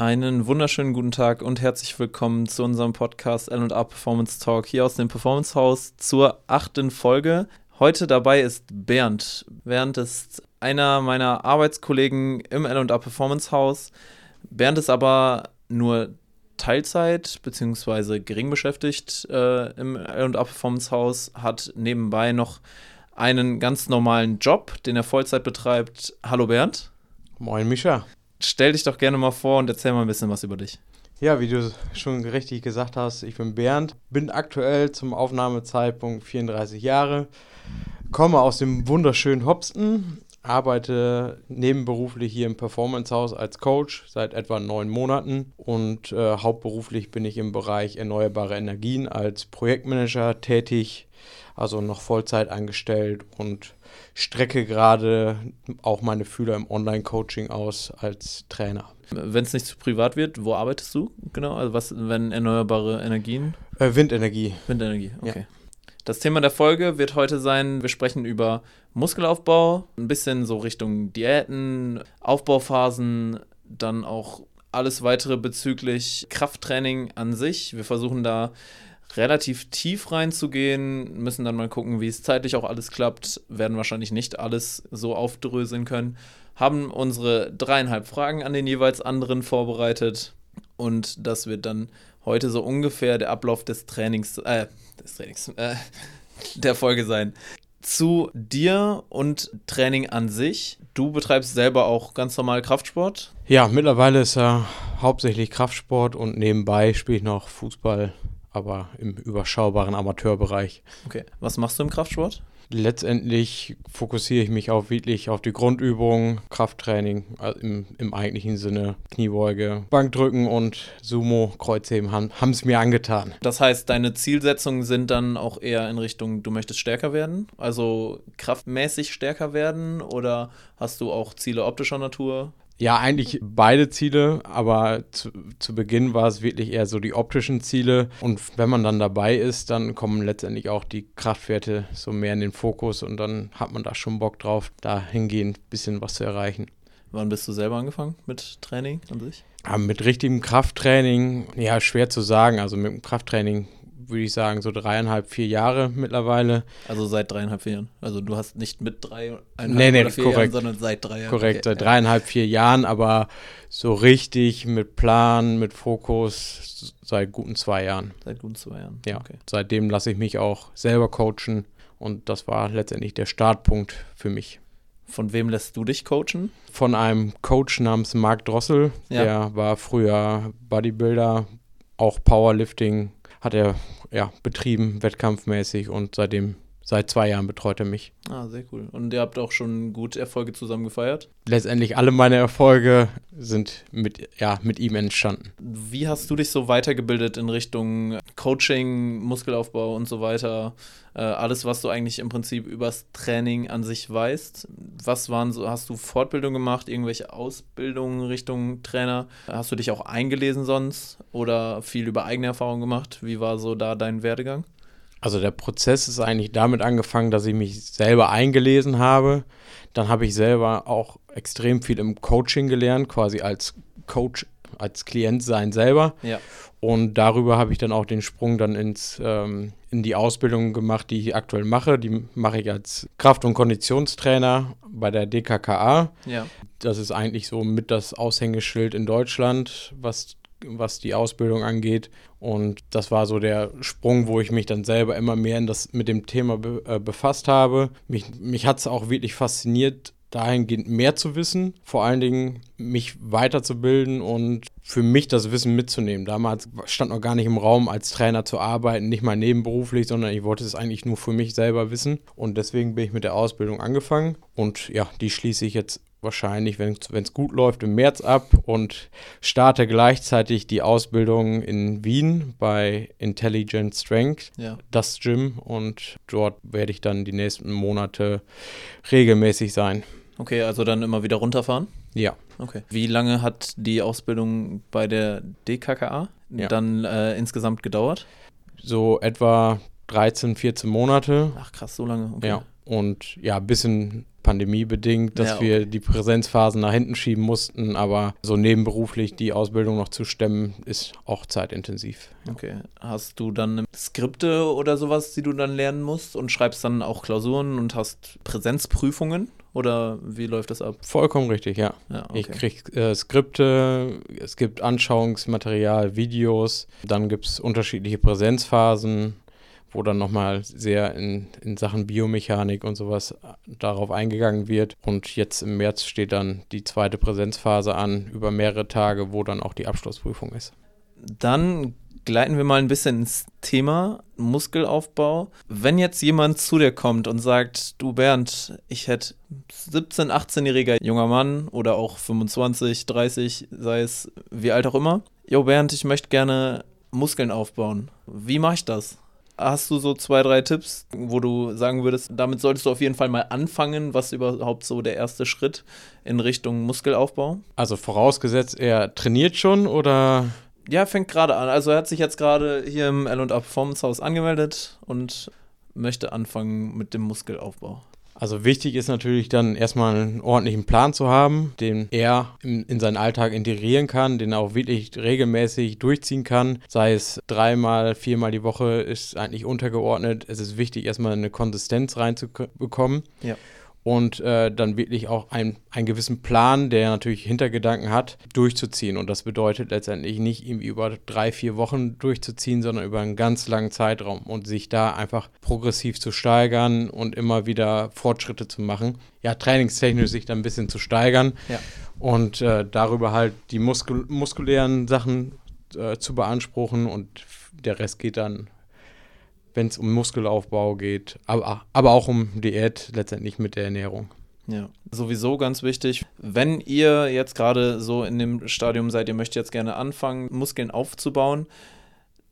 Einen wunderschönen guten Tag und herzlich willkommen zu unserem Podcast L&A Performance Talk hier aus dem Performance Haus zur achten Folge. Heute dabei ist Bernd. Bernd ist einer meiner Arbeitskollegen im L&A Performance Haus. Bernd ist aber nur Teilzeit bzw. gering beschäftigt äh, im L&A Performance Haus, hat nebenbei noch einen ganz normalen Job, den er Vollzeit betreibt. Hallo Bernd. Moin Mischa stell dich doch gerne mal vor und erzähl mal ein bisschen was über dich. Ja, wie du schon richtig gesagt hast, ich bin Bernd, bin aktuell zum Aufnahmezeitpunkt 34 Jahre, komme aus dem wunderschönen Hopsten, arbeite nebenberuflich hier im Performance House als Coach seit etwa neun Monaten und äh, hauptberuflich bin ich im Bereich erneuerbare Energien als Projektmanager tätig, also noch Vollzeit angestellt und strecke gerade auch meine Fühler im Online-Coaching aus als Trainer. Wenn es nicht zu privat wird, wo arbeitest du genau? Also was, wenn erneuerbare Energien? Äh, Windenergie. Windenergie, okay. Ja. Das Thema der Folge wird heute sein, wir sprechen über Muskelaufbau, ein bisschen so Richtung Diäten, Aufbauphasen, dann auch alles weitere bezüglich Krafttraining an sich. Wir versuchen da relativ tief reinzugehen, müssen dann mal gucken, wie es zeitlich auch alles klappt, werden wahrscheinlich nicht alles so aufdröseln können, haben unsere dreieinhalb Fragen an den jeweils anderen vorbereitet und das wird dann heute so ungefähr der Ablauf des Trainings, äh, des Trainings, äh, der Folge sein. Zu dir und Training an sich. Du betreibst selber auch ganz normal Kraftsport? Ja, mittlerweile ist er hauptsächlich Kraftsport und nebenbei spiele ich noch Fußball aber im überschaubaren Amateurbereich. Okay, was machst du im Kraftsport? Letztendlich fokussiere ich mich auch wirklich auf die Grundübungen, Krafttraining also im, im eigentlichen Sinne, Kniebeuge, Bankdrücken und Sumo, Kreuzheben haben es mir angetan. Das heißt, deine Zielsetzungen sind dann auch eher in Richtung, du möchtest stärker werden, also kraftmäßig stärker werden oder hast du auch Ziele optischer Natur? Ja, eigentlich beide Ziele, aber zu, zu Beginn war es wirklich eher so die optischen Ziele. Und wenn man dann dabei ist, dann kommen letztendlich auch die Kraftwerte so mehr in den Fokus und dann hat man da schon Bock drauf, dahingehend ein bisschen was zu erreichen. Wann bist du selber angefangen mit Training an sich? Ja, mit richtigem Krafttraining, ja, schwer zu sagen. Also mit dem Krafttraining würde ich sagen, so dreieinhalb, vier Jahre mittlerweile. Also seit dreieinhalb, vier Jahren. Also du hast nicht mit dreieinhalb nee, nee, oder vier korrekt. Jahren, sondern seit drei Jahren. Korrekt, okay. seit dreieinhalb, vier Jahren, aber so richtig mit Plan, mit Fokus seit guten zwei Jahren. Seit guten zwei Jahren. Ja. Okay. Seitdem lasse ich mich auch selber coachen und das war letztendlich der Startpunkt für mich. Von wem lässt du dich coachen? Von einem Coach namens Marc Drossel. Ja. Der war früher Bodybuilder, auch Powerlifting hat er ja, betrieben, wettkampfmäßig und seitdem, seit zwei Jahren betreut er mich. Ah, sehr cool. Und ihr habt auch schon gut Erfolge zusammen gefeiert? Letztendlich alle meine Erfolge sind mit, ja, mit ihm entstanden. Wie hast du dich so weitergebildet in Richtung Coaching, Muskelaufbau und so weiter? Äh, alles, was du eigentlich im Prinzip übers Training an sich weißt. Was waren so, hast du Fortbildung gemacht, irgendwelche Ausbildungen Richtung Trainer? Hast du dich auch eingelesen sonst oder viel über eigene Erfahrungen gemacht? Wie war so da dein Werdegang? Also der Prozess ist eigentlich damit angefangen, dass ich mich selber eingelesen habe. Dann habe ich selber auch extrem viel im Coaching gelernt, quasi als Coach, als Klient sein selber. Ja. Und darüber habe ich dann auch den Sprung dann ins, ähm, in die Ausbildung gemacht, die ich aktuell mache. Die mache ich als Kraft- und Konditionstrainer bei der DKKA. Ja. Das ist eigentlich so mit das Aushängeschild in Deutschland, was was die Ausbildung angeht. Und das war so der Sprung, wo ich mich dann selber immer mehr in das, mit dem Thema be, äh, befasst habe. Mich, mich hat es auch wirklich fasziniert, dahingehend mehr zu wissen, vor allen Dingen mich weiterzubilden und für mich das Wissen mitzunehmen. Damals stand noch gar nicht im Raum, als Trainer zu arbeiten, nicht mal nebenberuflich, sondern ich wollte es eigentlich nur für mich selber wissen. Und deswegen bin ich mit der Ausbildung angefangen. Und ja, die schließe ich jetzt wahrscheinlich, wenn es gut läuft, im März ab und starte gleichzeitig die Ausbildung in Wien bei Intelligent Strength, ja. das Gym. Und dort werde ich dann die nächsten Monate regelmäßig sein. Okay, also dann immer wieder runterfahren? Ja. Okay. Wie lange hat die Ausbildung bei der DKKA ja. dann äh, insgesamt gedauert? So etwa 13, 14 Monate. Ach krass, so lange. Okay. Ja. Und ja, ein bisschen pandemiebedingt, dass Ja, okay. wir die Präsenzphasen nach hinten schieben mussten, aber so nebenberuflich die Ausbildung noch zu stemmen, ist auch zeitintensiv. Okay. Hast du dann Skripte oder sowas, die du dann lernen musst und schreibst dann auch Klausuren und hast Präsenzprüfungen? Oder wie läuft das ab? Vollkommen richtig, ja. Ja, Ich kriege äh, Skripte, es gibt Anschauungsmaterial, Videos, dann gibt es unterschiedliche Präsenzphasen, wo dann nochmal sehr in, in Sachen Biomechanik und sowas darauf eingegangen wird. Und jetzt im März steht dann die zweite Präsenzphase an, über mehrere Tage, wo dann auch die Abschlussprüfung ist. Dann gleiten wir mal ein bisschen ins Thema Muskelaufbau. Wenn jetzt jemand zu dir kommt und sagt, du Bernd, ich hätte 17, 18-jähriger junger Mann oder auch 25, 30, sei es wie alt auch immer. Jo Bernd, ich möchte gerne Muskeln aufbauen. Wie mache ich das? Hast du so zwei, drei Tipps, wo du sagen würdest, damit solltest du auf jeden Fall mal anfangen? Was überhaupt so der erste Schritt in Richtung Muskelaufbau? Also vorausgesetzt, er trainiert schon oder Ja, fängt gerade an. Also er hat sich jetzt gerade hier im L&A Performance Haus angemeldet und möchte anfangen mit dem Muskelaufbau. Also wichtig ist natürlich dann erstmal einen ordentlichen Plan zu haben, den er in, in seinen Alltag integrieren kann, den er auch wirklich regelmäßig durchziehen kann. Sei es dreimal, viermal die Woche ist eigentlich untergeordnet. Es ist wichtig, erstmal eine Konsistenz reinzubekommen. Ja. Und äh, dann wirklich auch ein, einen gewissen Plan, der natürlich Hintergedanken hat, durchzuziehen. Und das bedeutet letztendlich nicht irgendwie über drei, vier Wochen durchzuziehen, sondern über einen ganz langen Zeitraum und sich da einfach progressiv zu steigern und immer wieder Fortschritte zu machen. Ja, trainingstechnisch sich dann ein bisschen zu steigern Ja. und äh, darüber halt die muskul muskulären Sachen äh, zu beanspruchen und der Rest geht dann, wenn es um Muskelaufbau geht, aber, aber auch um Diät letztendlich mit der Ernährung. Ja, sowieso ganz wichtig. Wenn ihr jetzt gerade so in dem Stadium seid, ihr möchtet jetzt gerne anfangen, Muskeln aufzubauen,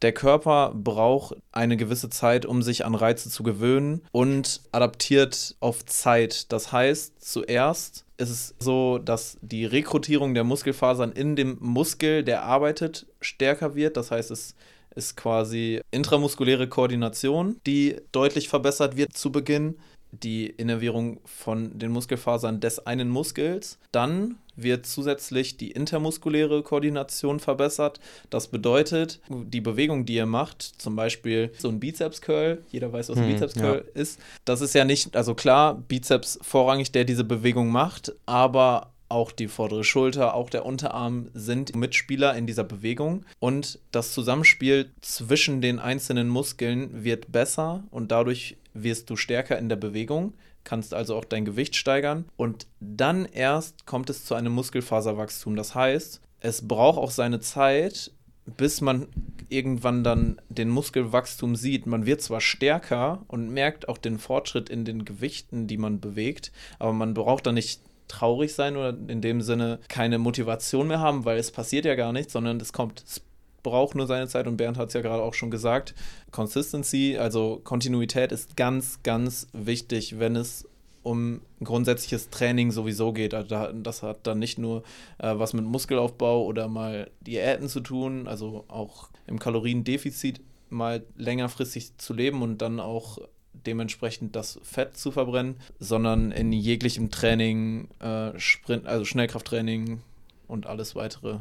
der Körper braucht eine gewisse Zeit, um sich an Reize zu gewöhnen und adaptiert auf Zeit. Das heißt, zuerst ist es so, dass die Rekrutierung der Muskelfasern in dem Muskel, der arbeitet, stärker wird. Das heißt, es ist quasi intramuskuläre Koordination, die deutlich verbessert wird zu Beginn die Innervierung von den Muskelfasern des einen Muskels. Dann wird zusätzlich die intermuskuläre Koordination verbessert. Das bedeutet, die Bewegung, die ihr macht, zum Beispiel so ein Bizeps-Curl, jeder weiß, was ein Hm, Bizeps-Curl ist, das ist ja nicht, also klar, Bizeps vorrangig, der diese Bewegung macht, aber auch die vordere Schulter, auch der Unterarm sind Mitspieler in dieser Bewegung und das Zusammenspiel zwischen den einzelnen Muskeln wird besser und dadurch wirst du stärker in der Bewegung, kannst also auch dein Gewicht steigern und dann erst kommt es zu einem Muskelfaserwachstum. Das heißt, es braucht auch seine Zeit, bis man irgendwann dann den Muskelwachstum sieht. Man wird zwar stärker und merkt auch den Fortschritt in den Gewichten, die man bewegt, aber man braucht dann nicht traurig sein oder in dem Sinne keine Motivation mehr haben, weil es passiert ja gar nichts, sondern es kommt, es braucht nur seine Zeit und Bernd hat es ja gerade auch schon gesagt. Consistency, also Kontinuität ist ganz, ganz wichtig, wenn es um grundsätzliches Training sowieso geht. Also da- das hat dann nicht nur äh, was mit Muskelaufbau oder mal Diäten zu tun, also auch im Kaloriendefizit mal längerfristig zu leben und dann auch dementsprechend das Fett zu verbrennen, sondern in jeglichem Training, äh, Sprint, also Schnellkrafttraining und alles weitere.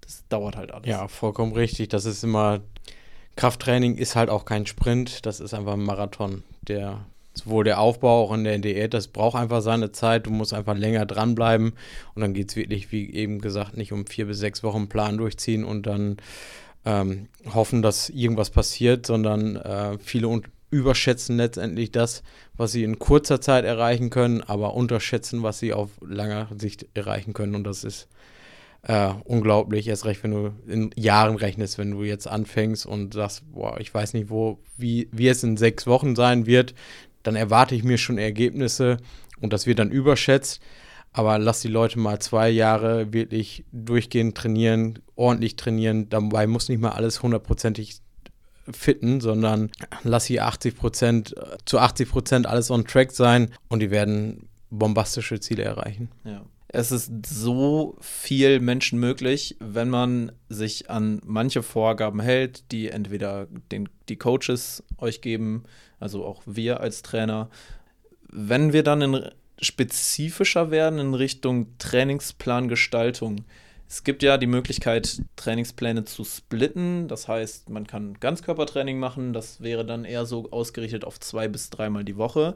Das dauert halt alles. Ja, vollkommen richtig. Das ist immer, Krafttraining ist halt auch kein Sprint, das ist einfach ein Marathon. Der, sowohl der Aufbau auch in der Diät, das braucht einfach seine Zeit. Du musst einfach länger dranbleiben und dann geht es wirklich, wie eben gesagt, nicht um vier bis sechs Wochen Plan durchziehen und dann ähm, hoffen, dass irgendwas passiert, sondern äh, viele überschätzen letztendlich das, was sie in kurzer Zeit erreichen können, aber unterschätzen, was sie auf langer Sicht erreichen können. Und das ist äh, unglaublich, erst recht, wenn du in Jahren rechnest, wenn du jetzt anfängst und sagst, boah, ich weiß nicht, wo, wie, wie es in sechs Wochen sein wird, dann erwarte ich mir schon Ergebnisse und das wird dann überschätzt. Aber lass die Leute mal zwei Jahre wirklich durchgehend trainieren, ordentlich trainieren. Dabei muss nicht mal alles hundertprozentig fitten, sondern lass sie 80 Prozent, zu 80 Prozent alles on track sein und die werden bombastische Ziele erreichen. Ja. Es ist so viel Menschen möglich, wenn man sich an manche Vorgaben hält, die entweder den, die Coaches euch geben, also auch wir als Trainer. Wenn wir dann in spezifischer werden in Richtung Trainingsplangestaltung. Es gibt ja die Möglichkeit, Trainingspläne zu splitten. Das heißt, man kann Ganzkörpertraining machen. Das wäre dann eher so ausgerichtet auf zwei bis dreimal die Woche.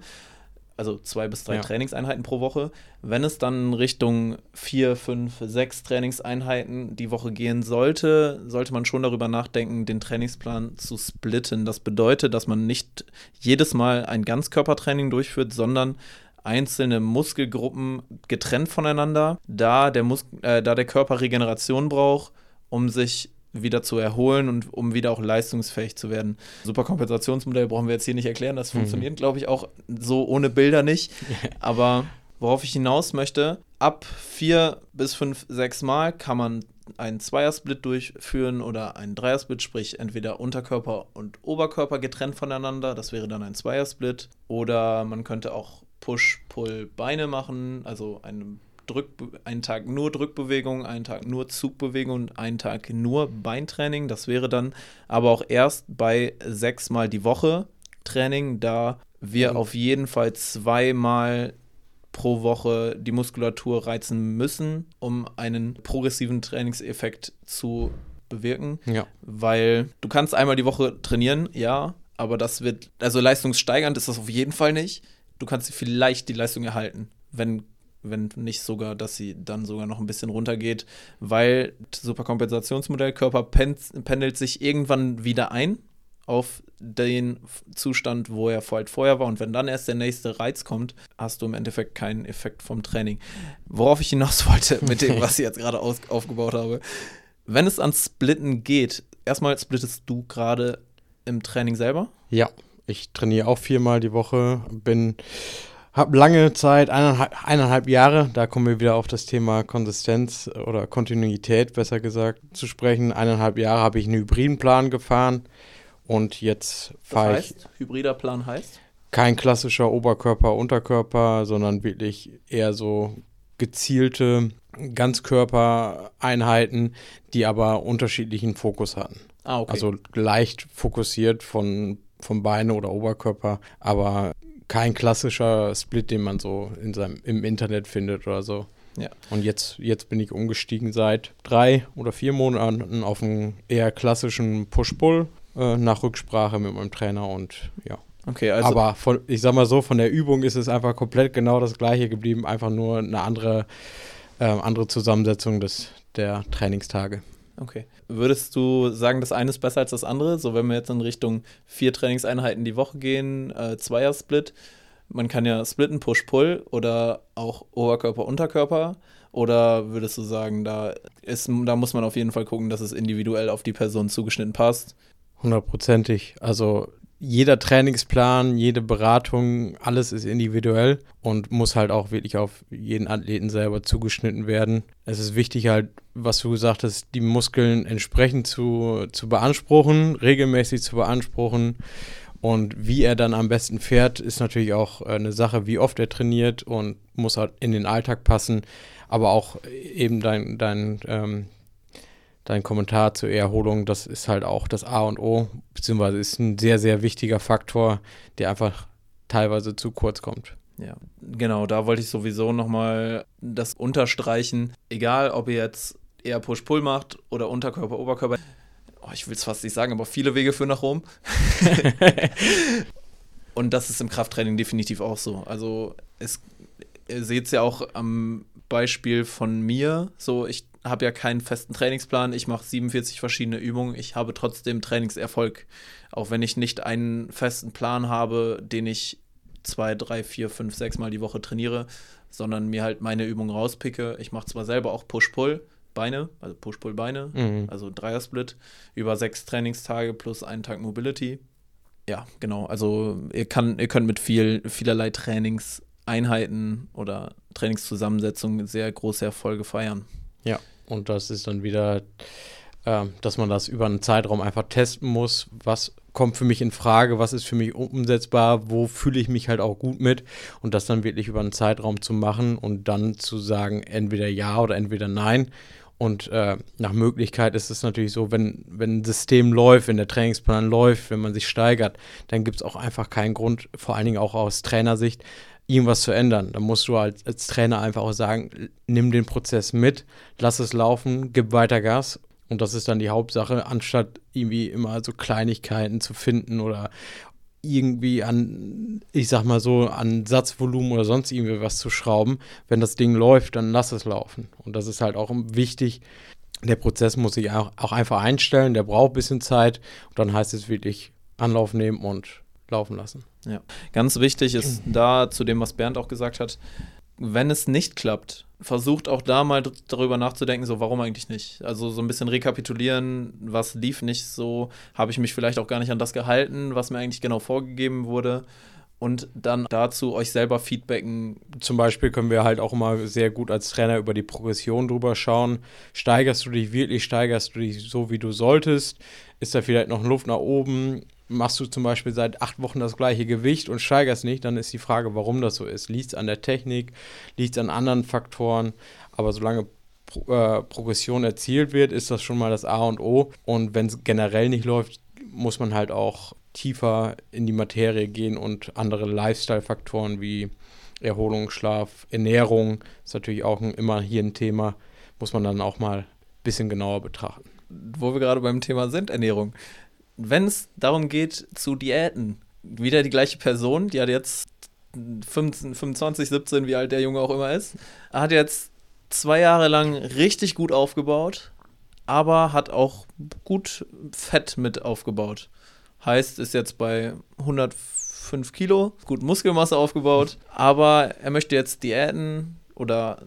Also zwei bis drei ja. Trainingseinheiten pro Woche. Wenn es dann Richtung vier, fünf, sechs Trainingseinheiten die Woche gehen sollte, sollte man schon darüber nachdenken, den Trainingsplan zu splitten. Das bedeutet, dass man nicht jedes Mal ein Ganzkörpertraining durchführt, sondern einzelne Muskelgruppen getrennt voneinander, da der, Mus äh, da der Körper Regeneration braucht, um sich wieder zu erholen und um wieder auch leistungsfähig zu werden. Superkompensationsmodell brauchen wir jetzt hier nicht erklären, das mhm. funktioniert, glaube ich, auch so ohne Bilder nicht. Aber worauf ich hinaus möchte, ab vier bis fünf, sechs Mal kann man einen Zweiersplit durchführen oder einen Dreiersplit, sprich entweder Unterkörper und Oberkörper getrennt voneinander, das wäre dann ein Zweiersplit. Oder man könnte auch Push-Pull-Beine machen, also einen, Drück, einen Tag nur Drückbewegung, einen Tag nur Zugbewegung und einen Tag nur Beintraining. Das wäre dann aber auch erst bei sechsmal die Woche Training, da wir mhm. auf jeden Fall zweimal pro Woche die Muskulatur reizen müssen, um einen progressiven Trainingseffekt zu bewirken. Ja. Weil du kannst einmal die Woche trainieren, ja, aber das wird, also leistungssteigernd ist das auf jeden Fall nicht du kannst vielleicht die Leistung erhalten, wenn wenn nicht sogar, dass sie dann sogar noch ein bisschen runtergeht, weil Superkompensationsmodell Körper pendelt sich irgendwann wieder ein auf den Zustand, wo er halt vorher war. Und wenn dann erst der nächste Reiz kommt, hast du im Endeffekt keinen Effekt vom Training. Worauf ich hinaus wollte mit dem, was ich jetzt gerade aufgebaut habe. Wenn es ans Splitten geht, erstmal splittest du gerade im Training selber? Ja. Ich trainiere auch viermal die Woche, bin habe lange Zeit, eineinhalb, eineinhalb, Jahre, da kommen wir wieder auf das Thema Konsistenz oder Kontinuität, besser gesagt, zu sprechen. Eineinhalb Jahre habe ich einen hybriden Plan gefahren und jetzt fahre ich. Hybrider Plan heißt? Kein klassischer Oberkörper-Unterkörper, sondern wirklich eher so gezielte Ganzkörpereinheiten, die aber unterschiedlichen Fokus hatten. Ah, okay. Also leicht fokussiert von vom Beine oder Oberkörper, aber kein klassischer Split, den man so in seinem, im Internet findet oder so. Ja. Und jetzt, jetzt bin ich umgestiegen seit drei oder vier Monaten auf einen eher klassischen Push-Pull äh, nach Rücksprache mit meinem Trainer und ja. Okay, also. Aber von, ich sag mal so, von der Übung ist es einfach komplett genau das gleiche geblieben, einfach nur eine andere, äh, andere Zusammensetzung des, der Trainingstage. Okay. Würdest du sagen, das eine ist besser als das andere? So, wenn wir jetzt in Richtung vier Trainingseinheiten die Woche gehen, äh, Zweier-Split, man kann ja splitten, Push-Pull oder auch Oberkörper, Unterkörper. Oder würdest du sagen, da, ist, da muss man auf jeden Fall gucken, dass es individuell auf die Person zugeschnitten passt? Hundertprozentig. Also jeder Trainingsplan, jede Beratung, alles ist individuell und muss halt auch wirklich auf jeden Athleten selber zugeschnitten werden. Es ist wichtig halt, was du gesagt hast, die Muskeln entsprechend zu, zu beanspruchen, regelmäßig zu beanspruchen. Und wie er dann am besten fährt, ist natürlich auch eine Sache, wie oft er trainiert und muss halt in den Alltag passen. Aber auch eben dein, dein ähm, dein Kommentar zur Erholung, das ist halt auch das A und O, beziehungsweise ist ein sehr, sehr wichtiger Faktor, der einfach teilweise zu kurz kommt. Ja, genau, da wollte ich sowieso nochmal das unterstreichen. Egal, ob ihr jetzt eher Push-Pull macht oder Unterkörper, Oberkörper. Oh, ich will es fast nicht sagen, aber viele Wege führen nach Rom. und das ist im Krafttraining definitiv auch so. Also es, ihr seht es ja auch am Beispiel von mir. So, ich habe ja keinen festen Trainingsplan. Ich mache 47 verschiedene Übungen. Ich habe trotzdem Trainingserfolg. Auch wenn ich nicht einen festen Plan habe, den ich zwei, drei, vier, fünf, sechs Mal die Woche trainiere, sondern mir halt meine Übungen rauspicke. Ich mache zwar selber auch Push-Pull, Beine, also Push-Pull-Beine, mhm. also Dreier-Split, über sechs Trainingstage plus einen Tag Mobility. Ja, genau. Also ihr, kann, ihr könnt mit viel, vielerlei Trainingseinheiten oder Trainingszusammensetzungen sehr große Erfolge feiern. Ja. Und das ist dann wieder, äh, dass man das über einen Zeitraum einfach testen muss. Was kommt für mich in Frage? Was ist für mich umsetzbar? Wo fühle ich mich halt auch gut mit? Und das dann wirklich über einen Zeitraum zu machen und dann zu sagen, entweder ja oder entweder nein. Und äh, nach Möglichkeit ist es natürlich so, wenn, wenn ein System läuft, wenn der Trainingsplan läuft, wenn man sich steigert, dann gibt es auch einfach keinen Grund, vor allen Dingen auch aus Trainersicht, irgendwas zu ändern. Da musst du als, als Trainer einfach auch sagen, nimm den Prozess mit, lass es laufen, gib weiter Gas. Und das ist dann die Hauptsache, anstatt irgendwie immer so Kleinigkeiten zu finden oder irgendwie an, ich sag mal so, an Satzvolumen oder sonst irgendwie was zu schrauben. Wenn das Ding läuft, dann lass es laufen. Und das ist halt auch wichtig. Der Prozess muss sich auch, auch einfach einstellen, der braucht ein bisschen Zeit. Und dann heißt es wirklich Anlauf nehmen und laufen lassen. Ja, ganz wichtig ist da zu dem, was Bernd auch gesagt hat, wenn es nicht klappt, versucht auch da mal darüber nachzudenken, so warum eigentlich nicht. Also so ein bisschen rekapitulieren, was lief nicht so, habe ich mich vielleicht auch gar nicht an das gehalten, was mir eigentlich genau vorgegeben wurde. Und dann dazu euch selber feedbacken. Zum Beispiel können wir halt auch immer sehr gut als Trainer über die Progression drüber schauen. Steigerst du dich wirklich, steigerst du dich so, wie du solltest? Ist da vielleicht noch Luft nach oben? Machst du zum Beispiel seit acht Wochen das gleiche Gewicht und steigerst nicht, dann ist die Frage, warum das so ist. Liegt es an der Technik, liegt es an anderen Faktoren, aber solange Pro äh, Progression erzielt wird, ist das schon mal das A und O. Und wenn es generell nicht läuft, muss man halt auch tiefer in die Materie gehen und andere Lifestyle-Faktoren wie Erholung, Schlaf, Ernährung, ist natürlich auch ein, immer hier ein Thema, muss man dann auch mal ein bisschen genauer betrachten. Wo wir gerade beim Thema sind, Ernährung wenn es darum geht zu Diäten, wieder die gleiche Person, die hat jetzt 15, 25, 17, wie alt der Junge auch immer ist, hat jetzt zwei Jahre lang richtig gut aufgebaut, aber hat auch gut Fett mit aufgebaut. Heißt, ist jetzt bei 105 Kilo, gut Muskelmasse aufgebaut, aber er möchte jetzt Diäten oder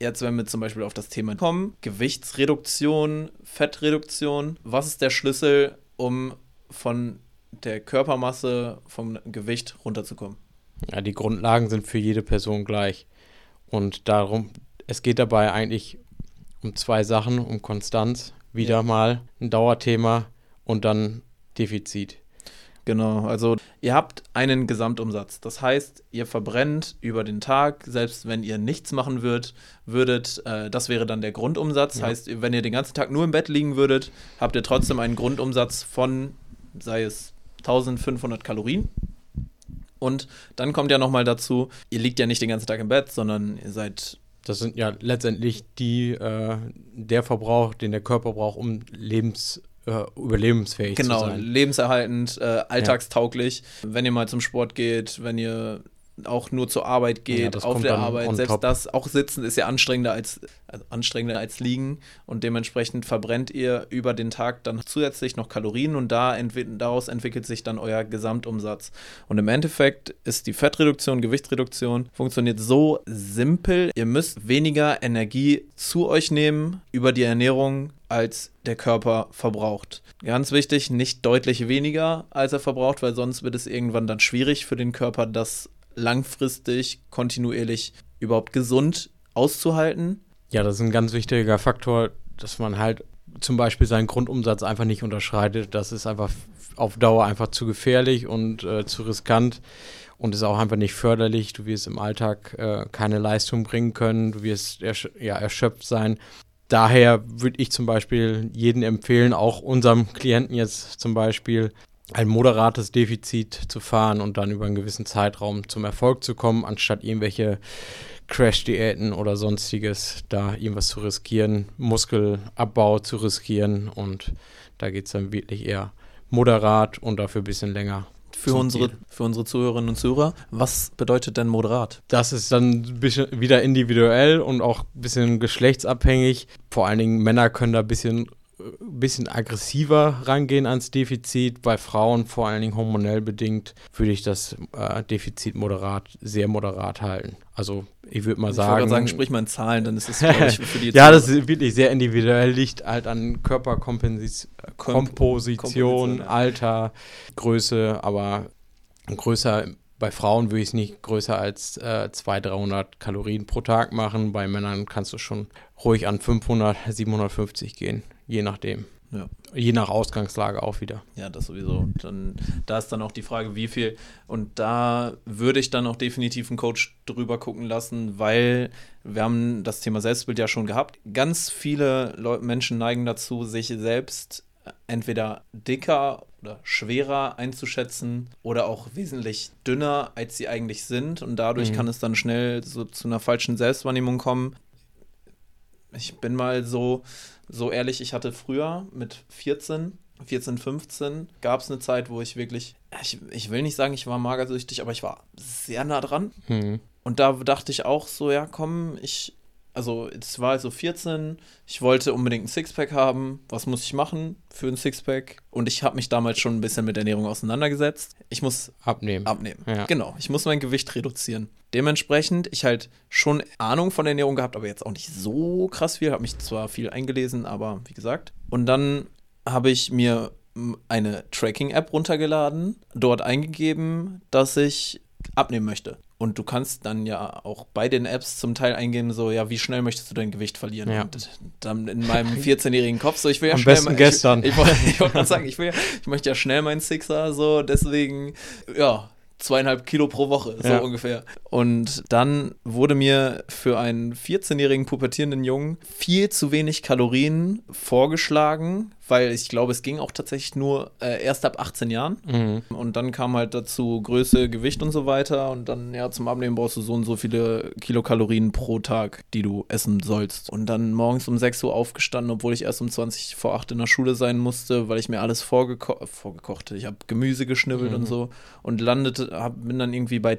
jetzt, wenn wir zum Beispiel auf das Thema kommen, Gewichtsreduktion, Fettreduktion, was ist der Schlüssel, um von der Körpermasse, vom Gewicht runterzukommen. Ja, die Grundlagen sind für jede Person gleich. Und darum, es geht dabei eigentlich um zwei Sachen, um Konstanz, wieder ja. mal ein Dauerthema und dann Defizit. Genau, also ihr habt einen Gesamtumsatz. Das heißt, ihr verbrennt über den Tag, selbst wenn ihr nichts machen würdet, würdet äh, das wäre dann der Grundumsatz. Ja. Heißt, wenn ihr den ganzen Tag nur im Bett liegen würdet, habt ihr trotzdem einen Grundumsatz von, sei es 1500 Kalorien. Und dann kommt ja nochmal dazu, ihr liegt ja nicht den ganzen Tag im Bett, sondern ihr seid das sind ja letztendlich die, äh, der Verbrauch, den der Körper braucht, um lebens, äh, überlebensfähig genau, zu sein. Genau, lebenserhaltend, äh, alltagstauglich. Ja. Wenn ihr mal zum Sport geht, wenn ihr auch nur zur Arbeit geht, ja, auf der Arbeit, selbst top. das, auch sitzen ist ja anstrengender als, also anstrengender als liegen und dementsprechend verbrennt ihr über den Tag dann zusätzlich noch Kalorien und da entwi daraus entwickelt sich dann euer Gesamtumsatz. Und im Endeffekt ist die Fettreduktion, Gewichtsreduktion funktioniert so simpel, ihr müsst weniger Energie zu euch nehmen über die Ernährung als der Körper verbraucht. Ganz wichtig, nicht deutlich weniger, als er verbraucht, weil sonst wird es irgendwann dann schwierig für den Körper, das langfristig, kontinuierlich überhaupt gesund auszuhalten. Ja, das ist ein ganz wichtiger Faktor, dass man halt zum Beispiel seinen Grundumsatz einfach nicht unterschreitet. Das ist einfach auf Dauer einfach zu gefährlich und äh, zu riskant und ist auch einfach nicht förderlich. Du wirst im Alltag äh, keine Leistung bringen können, du wirst ersch ja, erschöpft sein. Daher würde ich zum Beispiel jedem empfehlen, auch unserem Klienten jetzt zum Beispiel, ein moderates Defizit zu fahren und dann über einen gewissen Zeitraum zum Erfolg zu kommen, anstatt irgendwelche Crash-Diäten oder sonstiges, da irgendwas zu riskieren, Muskelabbau zu riskieren und da geht es dann wirklich eher moderat und dafür ein bisschen länger. Für unsere, für unsere Zuhörerinnen und Zuhörer, was bedeutet denn moderat? Das ist dann ein bisschen wieder individuell und auch ein bisschen geschlechtsabhängig. Vor allen Dingen Männer können da ein bisschen ein bisschen aggressiver rangehen ans Defizit. Bei Frauen, vor allen Dingen hormonell bedingt, würde ich das äh, Defizit moderat, sehr moderat halten. Also ich würde mal ich sagen. Ich würde sagen, sprich mal in Zahlen, dann ist es, für die Ja, das ist wirklich sehr individuell, liegt halt an Körperkomposition, Alter, Größe, aber größer bei Frauen würde ich es nicht größer als äh, 200, 300 Kalorien pro Tag machen. Bei Männern kannst du schon ruhig an 500, 750 gehen je nachdem. Ja. Je nach Ausgangslage auch wieder. Ja, das sowieso. Dann, da ist dann auch die Frage, wie viel. Und da würde ich dann auch definitiv einen Coach drüber gucken lassen, weil wir haben das Thema Selbstbild ja schon gehabt. Ganz viele Leute, Menschen neigen dazu, sich selbst entweder dicker oder schwerer einzuschätzen oder auch wesentlich dünner, als sie eigentlich sind. Und dadurch Mhm. kann es dann schnell so zu einer falschen Selbstwahrnehmung kommen. Ich bin mal so, so ehrlich, ich hatte früher mit 14, 14, 15, gab es eine Zeit, wo ich wirklich, ich, ich will nicht sagen, ich war magersüchtig, aber ich war sehr nah dran. Hm. Und da dachte ich auch so, ja, komm, ich, also es war also 14, ich wollte unbedingt ein Sixpack haben. Was muss ich machen für ein Sixpack? Und ich habe mich damals schon ein bisschen mit Ernährung auseinandergesetzt. Ich muss Abnehmen. abnehmen. Ja. Genau, ich muss mein Gewicht reduzieren. Dementsprechend, ich halt schon Ahnung von Ernährung gehabt, aber jetzt auch nicht so krass viel. Habe mich zwar viel eingelesen, aber wie gesagt. Und dann habe ich mir eine Tracking-App runtergeladen, dort eingegeben, dass ich abnehmen möchte. Und du kannst dann ja auch bei den Apps zum Teil eingeben, so, ja, wie schnell möchtest du dein Gewicht verlieren? Ja. Und dann in meinem 14-jährigen Kopf, so, ich will ja Am schnell besten mein- gestern. Ich, ich, wollte- ich wollte gerade sagen, ich, will ich möchte ja schnell meinen Sixer, so, deswegen, ja, zweieinhalb Kilo pro Woche, so Ja. ungefähr. Und dann wurde mir für einen 14-jährigen pubertierenden Jungen viel zu wenig Kalorien vorgeschlagen, weil ich glaube, es ging auch tatsächlich nur äh, erst ab 18 Jahren. Mhm. Und dann kam halt dazu Größe, Gewicht und so weiter. Und dann, ja, zum Abnehmen brauchst du so und so viele Kilokalorien pro Tag, die du essen sollst. Und dann morgens um 6 Uhr aufgestanden, obwohl ich erst um 20 vor 8 in der Schule sein musste, weil ich mir alles vorgeko vorgekocht Ich habe Gemüse geschnibbelt Mhm. und so. Und landete, hab, bin dann irgendwie bei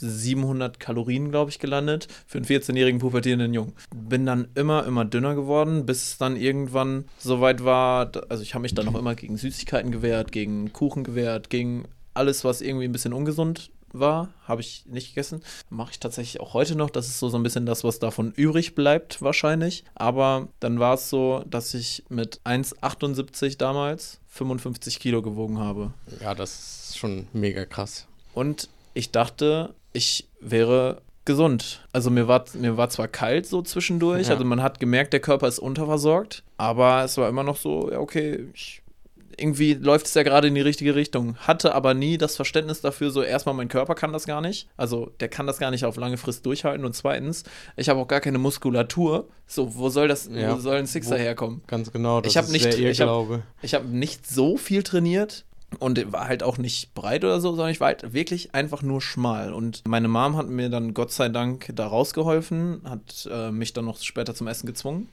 1700 Kalorien, glaube ich, gelandet für einen 14-jährigen pubertierenden Jungen. Bin dann immer, immer dünner geworden, bis es dann irgendwann soweit war. Also ich habe mich dann noch immer gegen Süßigkeiten gewehrt, gegen Kuchen gewehrt, gegen alles, was irgendwie ein bisschen ungesund war, habe ich nicht gegessen. Mache ich tatsächlich auch heute noch. Das ist so, so ein bisschen das, was davon übrig bleibt, wahrscheinlich. Aber dann war es so, dass ich mit 1,78 damals 55 Kilo gewogen habe. Ja, das ist schon mega krass. Und ich dachte, ich wäre gesund. Also mir war, mir war zwar kalt so zwischendurch, Ja. also man hat gemerkt, der Körper ist unterversorgt, aber es war immer noch so, ja, okay, ich, irgendwie läuft es ja gerade in die richtige Richtung. Hatte aber nie das Verständnis dafür, so erstmal, mein Körper kann das gar nicht. Also der kann das gar nicht auf lange Frist durchhalten. Und zweitens, ich habe auch gar keine Muskulatur. So, wo soll das, Ja. wo soll ein Sixer Wo- herkommen? Ganz genau. Das Ich hab ist nicht- der ich hab- Irrglaube. Ich habe nicht so viel trainiert und war halt auch nicht breit oder so, sondern ich war halt wirklich einfach nur schmal. Und meine Mom hat mir dann Gott sei Dank da rausgeholfen, hat äh, mich dann noch später zum Essen gezwungen.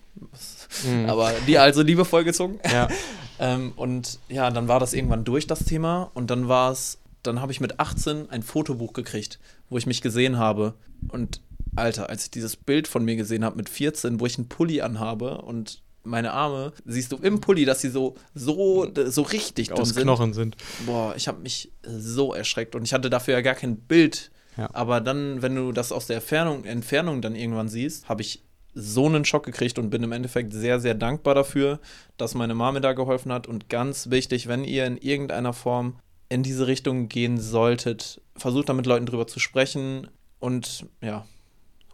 Mhm. Aber die also liebevoll gezwungen. Ja. Ähm, und ja, dann war das irgendwann durch, das Thema. Und dann war es, dann habe ich mit 18 ein Fotobuch gekriegt, wo ich mich gesehen habe. Und Alter, als ich dieses Bild von mir gesehen habe mit 14, wo ich einen Pulli anhabe und meine Arme, siehst du im Pulli, dass sie so, so, so richtig dünn Aus sind. Knochen sind. Boah, ich habe mich so erschreckt und ich hatte dafür ja gar kein Bild. Ja. Aber dann, wenn du das aus der Entfernung, Entfernung dann irgendwann siehst, habe ich so einen Schock gekriegt und bin im Endeffekt sehr, sehr dankbar dafür, dass meine Mama da geholfen hat. Und ganz wichtig, wenn ihr in irgendeiner Form in diese Richtung gehen solltet, versucht da mit Leuten drüber zu sprechen und ja,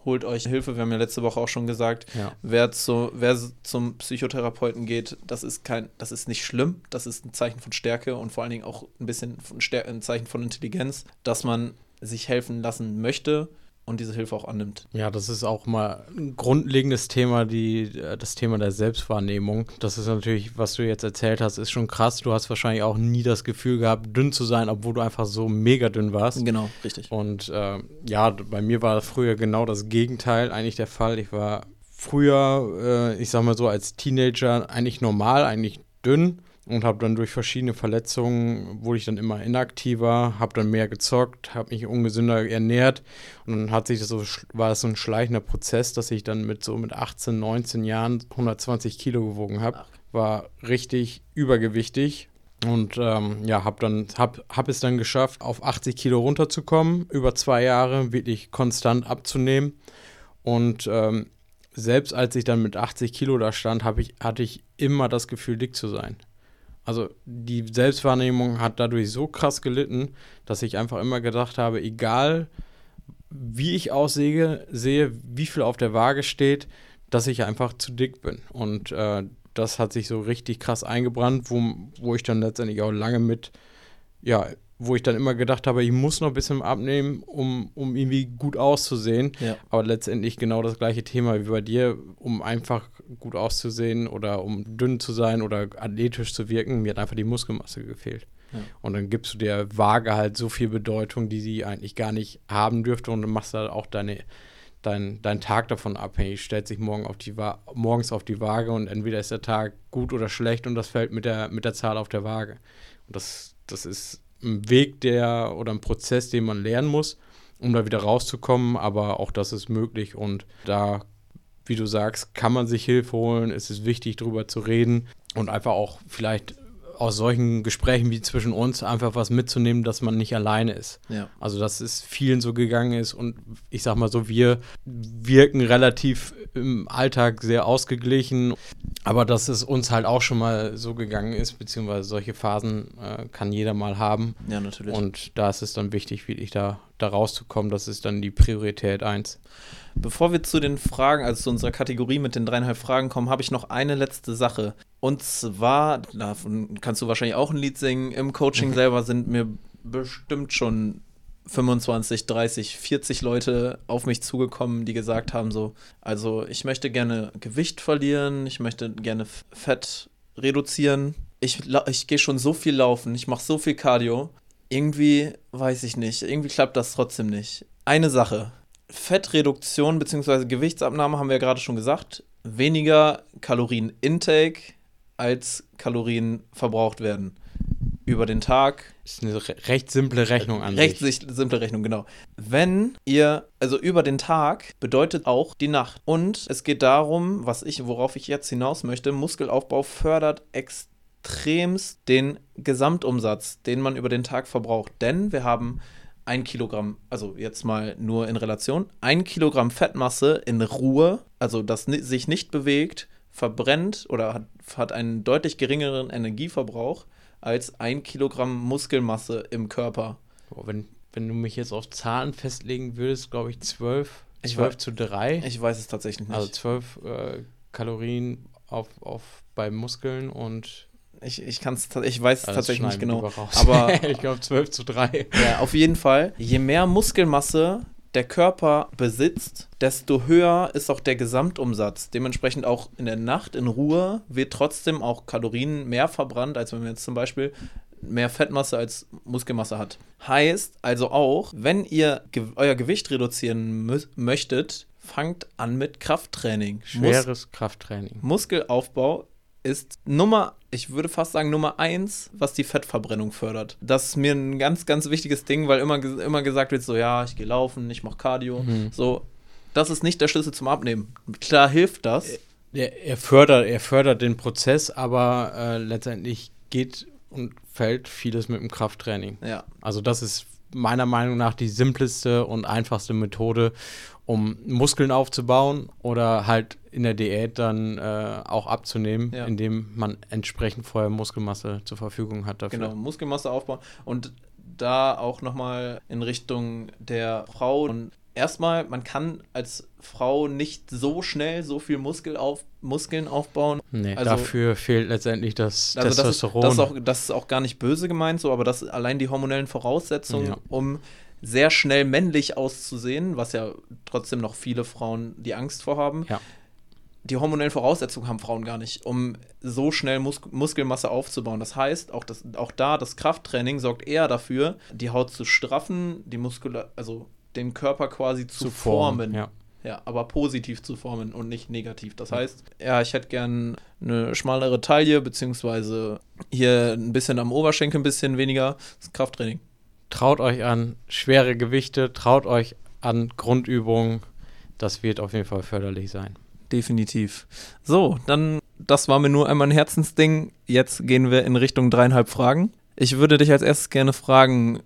holt euch Hilfe. Wir haben ja letzte Woche auch schon gesagt, Ja. wer, zu, wer zum Psychotherapeuten geht, das ist kein, das ist nicht schlimm, das ist ein Zeichen von Stärke und vor allen Dingen auch ein bisschen ein Zeichen von Intelligenz, dass man sich helfen lassen möchte und diese Hilfe auch annimmt. Ja, das ist auch mal ein grundlegendes Thema, die, das Thema der Selbstwahrnehmung. Das ist natürlich, was du jetzt erzählt hast, ist schon krass. Du hast wahrscheinlich auch nie das Gefühl gehabt, dünn zu sein, obwohl du einfach so mega dünn warst. Genau, richtig. Und äh, ja, bei mir war früher genau das Gegenteil eigentlich der Fall. Ich war früher, äh, ich sag mal so, als Teenager eigentlich normal, eigentlich dünn und habe dann durch verschiedene Verletzungen, wurde ich dann immer inaktiver, habe dann mehr gezockt, habe mich ungesünder ernährt und dann hat sich das so, war das so ein schleichender Prozess, dass ich dann mit so mit 18, 19 Jahren 120 Kilo gewogen habe. War richtig übergewichtig und ähm, ja, habe dann hab, hab es dann geschafft, auf 80 Kilo runterzukommen, über zwei Jahre wirklich konstant abzunehmen. Und ähm, selbst als ich dann mit 80 Kilo da stand, ich, hatte ich immer das Gefühl, dick zu sein. Also die Selbstwahrnehmung hat dadurch so krass gelitten, dass ich einfach immer gedacht habe, egal wie ich aussehe, sehe, wie viel auf der Waage steht, dass ich einfach zu dick bin. Und äh, das hat sich so richtig krass eingebrannt, wo, wo ich dann letztendlich auch lange mit, ja, wo ich dann immer gedacht habe, ich muss noch ein bisschen abnehmen, um, um irgendwie gut auszusehen. Ja. Aber letztendlich genau das gleiche Thema wie bei dir, um einfach gut auszusehen oder um dünn zu sein oder athletisch zu wirken. Mir hat einfach die Muskelmasse gefehlt. Ja. Und dann gibst du der Waage halt so viel Bedeutung, die sie eigentlich gar nicht haben dürfte und machst halt auch deine, dein, dein Tag davon abhängig. Stellt sich morgen auf die morgens auf die Waage und entweder ist der Tag gut oder schlecht und das fällt mit der, mit der Zahl auf der Waage. Und das, das ist ein Weg, der oder ein Prozess, den man lernen muss, um da wieder rauszukommen, aber auch das ist möglich. Und da, wie du sagst, kann man sich Hilfe holen, es ist wichtig, darüber zu reden und einfach auch vielleicht aus solchen Gesprächen wie zwischen uns einfach was mitzunehmen, dass man nicht alleine ist. Ja. Also, dass es vielen so gegangen ist und ich sag mal so, wir wirken relativ im Alltag sehr ausgeglichen, aber dass es uns halt auch schon mal so gegangen ist, beziehungsweise solche Phasen äh, kann jeder mal haben. Ja, natürlich. Und da ist es dann wichtig, wirklich da, da rauszukommen. Das ist dann die Priorität eins. Bevor wir zu den Fragen, also zu unserer Kategorie mit den dreieinhalb Fragen kommen, habe ich noch eine letzte Sache. Und zwar, davon kannst du wahrscheinlich auch ein Lied singen. Im Coaching selber sind mir bestimmt schon 25, 30, 40 Leute auf mich zugekommen, die gesagt haben so, also ich möchte gerne Gewicht verlieren, ich möchte gerne Fett reduzieren. Ich, ich gehe schon so viel laufen, ich mache so viel Cardio. Irgendwie weiß ich nicht, irgendwie klappt das trotzdem nicht. Eine Sache, Fettreduktion bzw. Gewichtsabnahme haben wir ja gerade schon gesagt. Weniger Kalorien-Intake als Kalorien verbraucht werden über den Tag. Ist eine recht simple Rechnung an recht sich. Recht simple Rechnung, genau. Wenn ihr, also über den Tag bedeutet auch die Nacht. Und es geht darum, was ich, worauf ich jetzt hinaus möchte, Muskelaufbau fördert extremst den Gesamtumsatz, den man über den Tag verbraucht. Denn wir haben ein Kilogramm, also jetzt mal nur in Relation, ein Kilogramm Fettmasse in Ruhe, also das sich nicht bewegt, verbrennt oder hat, hat einen deutlich geringeren Energieverbrauch als ein Kilogramm Muskelmasse im Körper. wenn, wenn du mich jetzt auf Zahlen festlegen würdest, glaube ich 12, 12 ich zu 3. Ich weiß es tatsächlich nicht. Also 12 äh, Kalorien auf, auf bei Muskeln und ich, ich, kann's, ich weiß es tatsächlich nicht genau. Aber ich glaube 12 zu 3. Ja, auf jeden Fall. Je mehr Muskelmasse der Körper besitzt, desto höher ist auch der Gesamtumsatz. Dementsprechend auch in der Nacht in Ruhe wird trotzdem auch Kalorien mehr verbrannt, als wenn man jetzt zum Beispiel mehr Fettmasse als Muskelmasse hat. Heißt also auch, wenn ihr ge euer Gewicht reduzieren möchtet, fangt an mit Krafttraining. Schweres Mus Krafttraining. Muskelaufbau ist Nummer, ich würde fast sagen Nummer eins, was die Fettverbrennung fördert. Das ist mir ein ganz, ganz wichtiges Ding, weil immer, immer gesagt wird, so ja, ich gehe laufen, ich mache Cardio. Mhm. So, das ist nicht der Schlüssel zum Abnehmen. Klar hilft das. Er, er fördert, er fördert den Prozess, aber äh, letztendlich geht und fällt vieles mit dem Krafttraining. Ja. Also das ist meiner Meinung nach die simpleste und einfachste Methode, um Muskeln aufzubauen oder halt in der Diät dann äh, auch abzunehmen, ja. indem man entsprechend vorher Muskelmasse zur Verfügung hat dafür. Genau, Muskelmasse aufbauen und da auch nochmal in Richtung der Frau und erstmal, man kann als Frau nicht so schnell so viel Muskel auf, Muskeln aufbauen. Nee, also, dafür fehlt letztendlich das also Testosteron. Das ist, das, ist auch, das ist auch gar nicht böse gemeint so, aber das allein die hormonellen Voraussetzungen, ja. um sehr schnell männlich auszusehen, was ja trotzdem noch viele Frauen die Angst vor haben. Ja. Die hormonellen Voraussetzungen haben Frauen gar nicht, um so schnell Mus Muskelmasse aufzubauen. Das heißt, auch, das, auch da, das Krafttraining sorgt eher dafür, die Haut zu straffen, die Muskulatur, also den Körper quasi zu, zu formen. formen. Ja. ja. aber positiv zu formen und nicht negativ. Das heißt, ja, ich hätte gern eine schmalere Taille, beziehungsweise hier ein bisschen am Oberschenkel ein bisschen weniger. Das Krafttraining traut euch an schwere Gewichte, traut euch an Grundübungen. Das wird auf jeden Fall förderlich sein. Definitiv. So, dann, das war mir nur einmal ein Herzensding. Jetzt gehen wir in Richtung dreieinhalb Fragen. Ich würde dich als erstes gerne fragen,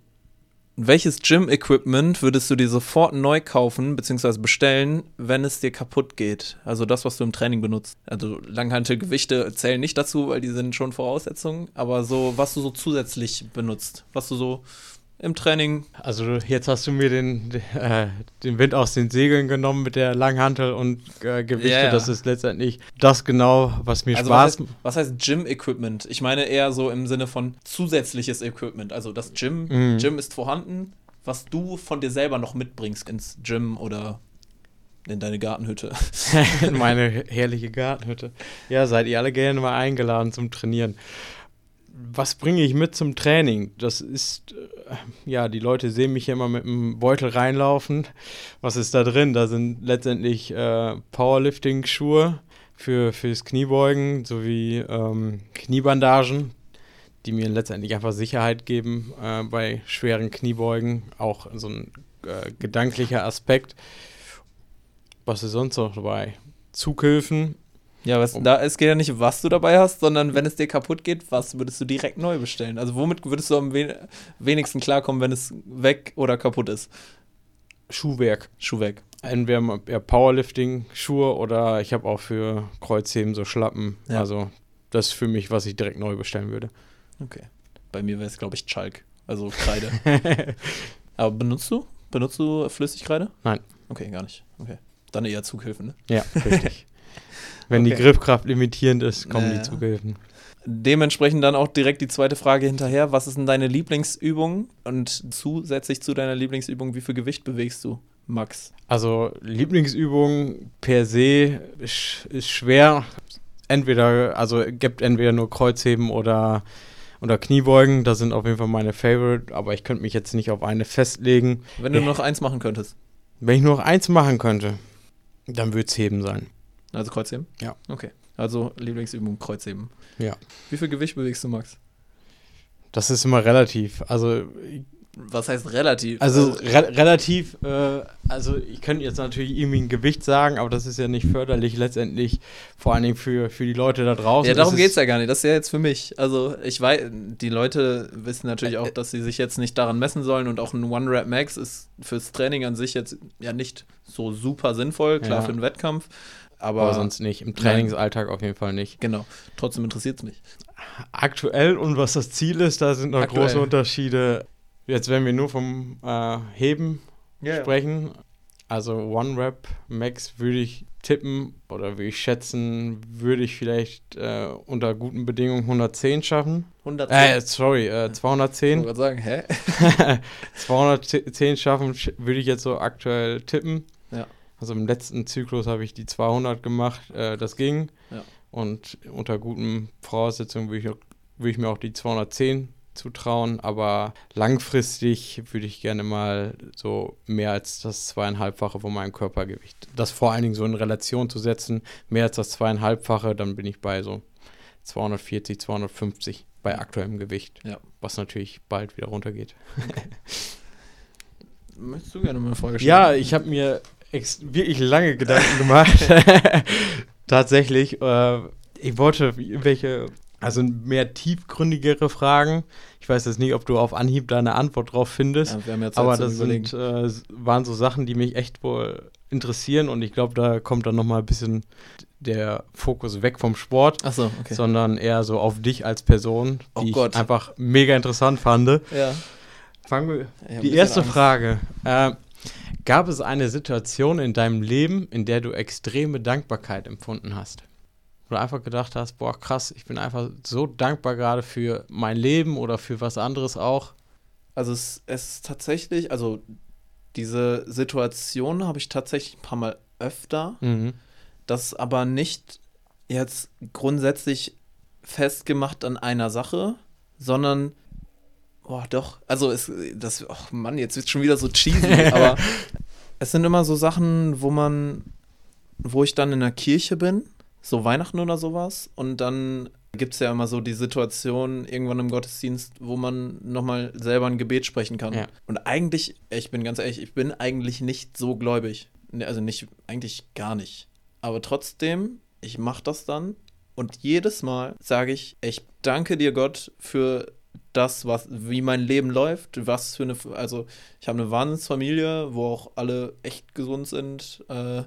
welches Gym-Equipment würdest du dir sofort neu kaufen bzw. bestellen, wenn es dir kaputt geht? Also das, was du im Training benutzt. Also Langhantelgewichte zählen nicht dazu, weil die sind schon Voraussetzungen, aber so, was du so zusätzlich benutzt, was du so im Training. Also jetzt hast du mir den, äh, den Wind aus den Segeln genommen mit der Langhantel und äh, Gewichte. Ja. Das ist letztendlich das genau, was mir Also Spaß was heißt, was heißt Gym-Equipment? Ich meine eher so im Sinne von zusätzliches Equipment. Also das Gym, Mhm. Gym ist vorhanden, was du von dir selber noch mitbringst ins Gym oder in deine Gartenhütte. in meine herrliche Gartenhütte. Ja, seid ihr alle gerne mal eingeladen zum Trainieren. Was bringe ich mit zum Training? Das ist, äh, ja, die Leute sehen mich ja immer mit einem Beutel reinlaufen. Was ist da drin? Da sind letztendlich äh, Powerlifting-Schuhe für, fürs Kniebeugen sowie ähm, Kniebandagen, die mir letztendlich einfach Sicherheit geben äh, bei schweren Kniebeugen. Auch so ein äh, gedanklicher Aspekt. Was ist sonst noch dabei? Zughilfen. Ja, was, da, es geht ja nicht, was du dabei hast, sondern wenn es dir kaputt geht, was würdest du direkt neu bestellen? Also womit würdest du am wen wenigsten klarkommen, wenn es weg oder kaputt ist? Schuhwerk. Schuh weg. Entweder Powerlifting-Schuhe oder ich habe auch für Kreuzheben so Schlappen. Ja. Also das ist für mich, was ich direkt neu bestellen würde. Okay. Bei mir wäre es, glaube ich, Chalk. Also Kreide. Aber benutzt du? Benutzt du Flüssigkreide? Nein. Okay, gar nicht. Okay. Dann eher Zughilfen, ne? Ja, richtig. Wenn die Okay. Griffkraft limitierend ist, kommen Ja. die Zughilfen. Dementsprechend dann auch direkt die zweite Frage hinterher. Was ist denn deine Lieblingsübung? Und zusätzlich zu deiner Lieblingsübung, wie viel Gewicht bewegst du, Max? Also Lieblingsübung per se ist, ist schwer. Entweder, also gibt entweder nur Kreuzheben oder, oder Kniebeugen. Das sind auf jeden Fall meine Favorite, aber ich könnte mich jetzt nicht auf eine festlegen. Wenn du nur noch eins machen könntest. Wenn ich nur noch eins machen könnte, dann würde es Heben sein. Also Kreuzheben? Ja. Okay. Also Lieblingsübung Kreuzheben. Ja. Wie viel Gewicht bewegst du, Max? Das ist immer relativ. Also, Was heißt relativ? also re relativ, äh, also ich könnte jetzt natürlich irgendwie ein Gewicht sagen, aber das ist ja nicht förderlich letztendlich, vor allen Dingen für, für die Leute da draußen. ja, darum geht es ja gar nicht. Das ist ja jetzt für mich. Also, ich weiß, die Leute wissen natürlich auch, dass sie sich jetzt nicht daran messen sollen und auch ein One-Rap-Max ist fürs Training an sich jetzt ja nicht so super sinnvoll, klar Ja. für einen Wettkampf. Aber, Aber sonst nicht. Im Trainingsalltag auf jeden Fall nicht. genau, trotzdem interessiert es mich. Aktuell und was das Ziel ist, da sind noch Aktuell. große Unterschiede. Jetzt, wenn wir nur vom äh, Heben sprechen, also One Rep Max würde ich tippen oder würde ich schätzen, würde ich vielleicht äh, unter guten Bedingungen 110 schaffen. 110. Äh, sorry, äh, ich 210. wollte gerade sagen, hä? 210 schaffen sch- würde ich jetzt so aktuell tippen. Also im letzten Zyklus habe ich die 200 gemacht, äh, das ging. Ja. Und unter guten Voraussetzungen würde ich, würde ich mir auch die 210 zutrauen, aber langfristig würde ich gerne mal so mehr als das zweieinhalbfache von meinem Körpergewicht. Das vor allen Dingen so in Relation zu setzen, mehr als das zweieinhalbfache, dann bin ich bei so 240, 250 bei aktuellem Gewicht. Ja. Was natürlich bald wieder runtergeht. Möchtest du gerne mal eine Frage stellen? Ja, ich habe mir wirklich lange Gedanken gemacht. Tatsächlich. Äh, ich wollte welche, also mehr tiefgründigere Fragen. Ich weiß jetzt nicht, ob du auf Anhieb da eine Antwort drauf findest. Ja, ja aber das sind, äh, waren so Sachen, die mich echt wohl interessieren und ich glaube, da kommt dann nochmal ein bisschen der Fokus weg vom Sport, Achso, okay. sondern eher so auf dich als Person, Oh die ich Gott. einfach mega interessant fand. Ja. Fangen wir Ich die erste Angst. Frage. Äh, gab es eine Situation in deinem Leben, in der du extreme Dankbarkeit empfunden hast? Oder einfach gedacht hast, boah, krass, ich bin einfach so dankbar gerade für mein Leben oder für was anderes auch. Also es, es ist tatsächlich, also diese Situation habe ich tatsächlich ein paar Mal öfter. Mhm. Das aber nicht jetzt grundsätzlich festgemacht an einer Sache, sondern, boah, doch, also es, das, oh Mann, jetzt wird schon wieder so cheesy, aber es sind immer so Sachen, wo man, wo ich dann in der Kirche bin, so Weihnachten oder sowas, und dann gibt es ja immer so die Situation irgendwann im Gottesdienst, wo man nochmal selber ein Gebet sprechen kann. Ja. Und eigentlich, ich bin ganz ehrlich, ich bin eigentlich nicht so gläubig. Ne, Also nicht, eigentlich gar nicht. Aber trotzdem, ich mache das dann und jedes Mal sage ich, ich danke dir Gott für das, was, wie mein Leben läuft, was für eine, also ich habe eine Wahnsinnsfamilie, wo auch alle echt gesund sind, äh,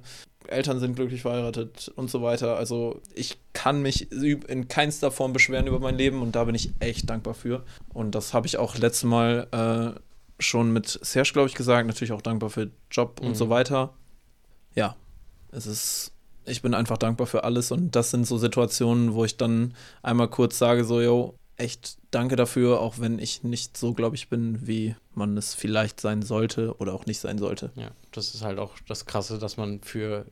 Eltern sind glücklich verheiratet und so weiter. Also ich kann mich in keinster Form beschweren über mein Leben und da bin ich echt dankbar für. Und das habe ich auch letztes Mal äh, schon mit Serge, glaube ich, gesagt. Natürlich auch dankbar für Job Mhm. und so weiter. Ja, es ist, ich bin einfach dankbar für alles und das sind so Situationen, wo ich dann einmal kurz sage, so, yo, echt danke dafür, auch wenn ich nicht so, glaube ich, bin, wie man es vielleicht sein sollte oder auch nicht sein sollte. Ja, das ist halt auch das Krasse, dass man für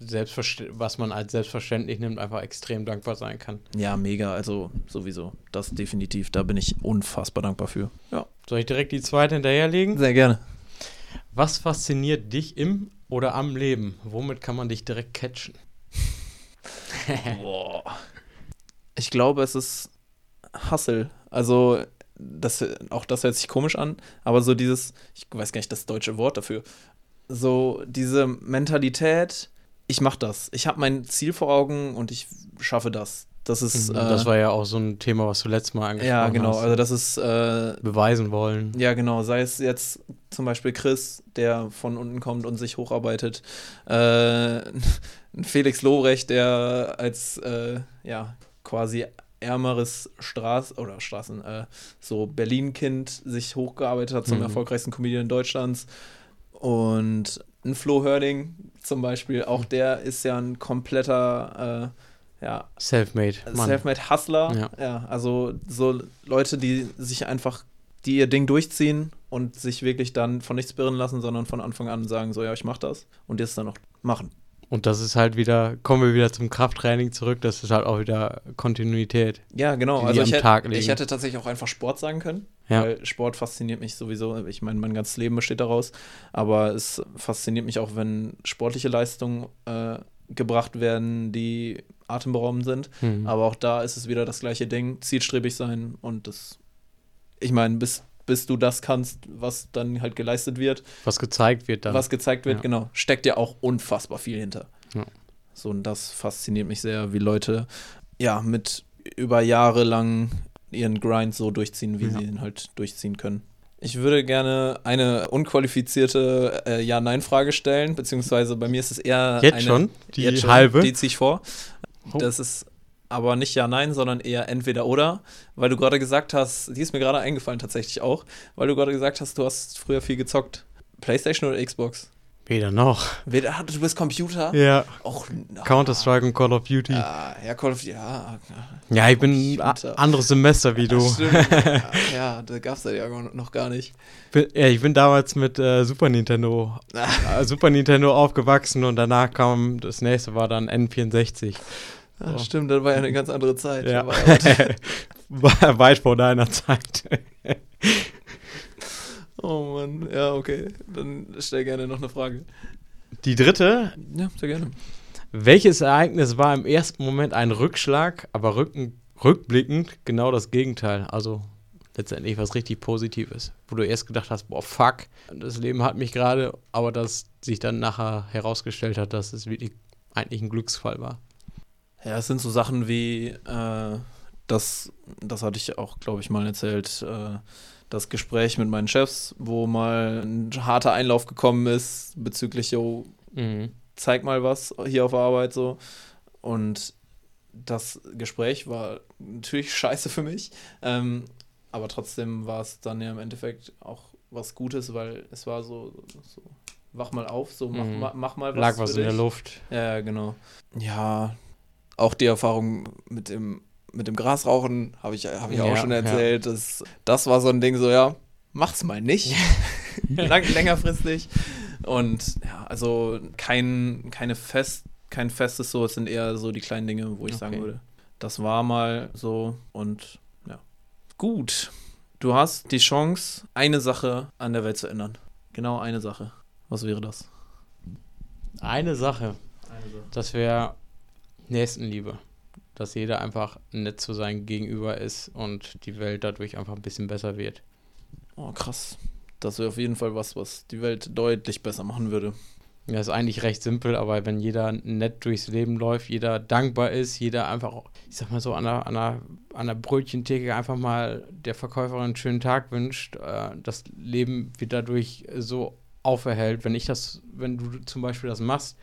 was man als selbstverständlich nimmt, einfach extrem dankbar sein kann. Ja, mega, also sowieso, das definitiv, da bin ich unfassbar dankbar für. Ja, Soll ich direkt die zweite hinterherlegen? sehr gerne. Was fasziniert dich im oder am Leben? Womit kann man dich direkt catchen? Boah. Ich glaube, es ist Hustle. Also, das, auch das hört sich komisch an, aber so dieses, ich weiß gar nicht das deutsche Wort dafür, so diese Mentalität, ich mach das. Ich habe mein Ziel vor Augen und ich schaffe das. Das ist. Mhm, Äh, das war ja auch so ein Thema, was du letztes Mal angesprochen ja, genau. hast. Also, das ist. Äh, Beweisen wollen. ja, genau. Sei es jetzt zum Beispiel Chris, der von unten kommt und sich hocharbeitet. Äh, Felix Lobrecht, der als äh, ja quasi ärmeres Straß oder Straßen, äh, so Berlin-Kind sich hochgearbeitet hat zum Mhm. erfolgreichsten Comedian Deutschlands. Und ein Flo Hörding zum Beispiel, auch der ist ja ein kompletter äh, ja, Selfmade. Mann. Selfmade Hustler. Ja. Ja. also so Leute, die sich einfach, die ihr Ding durchziehen und sich wirklich dann von nichts beirren lassen, sondern von Anfang an sagen, so ja, ich mach das und jetzt dann auch machen. Und das ist halt wieder, kommen wir wieder zum Krafttraining zurück, das ist halt auch wieder Kontinuität. Ja, genau. Also ich, legen. ich hätte tatsächlich auch einfach Sport sagen können, Ja. weil Sport fasziniert mich sowieso. Ich meine, mein ganzes Leben besteht daraus, aber es fasziniert mich auch, wenn sportliche Leistungen äh, gebracht werden, die atemberaubend sind. Mhm. Aber auch da ist es wieder das gleiche Ding, zielstrebig sein und das, ich meine, bis, bis du das kannst, was dann halt geleistet wird, Was gezeigt wird dann. was gezeigt wird, Ja. genau, steckt ja auch unfassbar viel hinter. Ja. So, und das fasziniert mich sehr, wie Leute, ja, mit über Jahre lang ihren Grind so durchziehen, wie Ja. sie ihn halt durchziehen können. Ich würde gerne eine unqualifizierte äh, Ja-Nein-Frage stellen, beziehungsweise bei mir ist es eher Jetzt eine, schon? Die Jetzt schon, halbe? Die ziehe ich vor. Oh. Das ist aber nicht ja, nein, sondern eher entweder oder, weil du gerade gesagt hast, die ist mir gerade eingefallen tatsächlich auch, weil du gerade gesagt hast, du hast früher viel gezockt. Playstation oder Xbox? Weder noch. Weder, ah, du bist Computer? Ja. Och, na. Counter-Strike und Call of Duty. Ja, Ja, ja, Call of ja. ich bin ein Computer. anderes Semester wie du. Ja, ja, da gab es ja ja noch gar nicht. Bin, ja, ich bin damals mit äh, Super Nintendo äh, Super Nintendo aufgewachsen und danach kam das nächste war dann N64. Ah, Stimmt, das war ja eine ganz andere Zeit. Ja. War weit vor deiner Zeit. oh Mann, ja, okay. Dann stell gerne noch eine Frage. Die dritte, Ja, sehr gerne. welches Ereignis war im ersten Moment ein Rückschlag, aber rücken, rückblickend genau das Gegenteil? Also letztendlich was richtig Positives, wo du erst gedacht hast, boah, fuck, das Leben hat mich gerade, aber das sich dann nachher herausgestellt hat, dass es wirklich eigentlich ein Glücksfall war. Ja, es sind so Sachen wie, äh, das, das hatte ich auch, glaube ich, mal erzählt, äh, das Gespräch mit meinen Chefs, wo mal ein harter Einlauf gekommen ist bezüglich, yo, Mhm. zeig mal was hier auf Arbeit so. Und das Gespräch war natürlich scheiße für mich, ähm, aber trotzdem war es dann ja im Endeffekt auch was Gutes, weil es war so, so wach mal auf, so mach, Mhm. ma, mach mal was. Lag was in der. Luft. Ja, genau. Ja, auch die Erfahrung mit dem, mit dem Grasrauchen habe ich, hab ich auch Ja, schon ja. erzählt. Das, das war so ein Ding, so ja, mach's mal nicht. Lang, längerfristig. Und ja, also kein, keine fest, kein festes so, es sind eher so die kleinen Dinge, wo ich sagen Okay. würde, das war mal so und ja. Gut. Du hast die Chance, eine Sache an der Welt zu ändern. Genau eine Sache. Was wäre das? Eine Sache, das wäre Nächstenliebe. Dass jeder einfach nett zu seinem Gegenüber ist und die Welt dadurch einfach ein bisschen besser wird. Oh, krass. Das wäre auf jeden Fall was, was die Welt deutlich besser machen würde. Ja, ist eigentlich recht simpel, aber wenn jeder nett durchs Leben läuft, jeder dankbar ist, jeder einfach, ich sag mal so, an der, an der, an der Brötchentheke einfach mal der Verkäuferin einen schönen Tag wünscht, äh, das Leben wird dadurch so auferhält. Wenn ich das, wenn du zum Beispiel das machst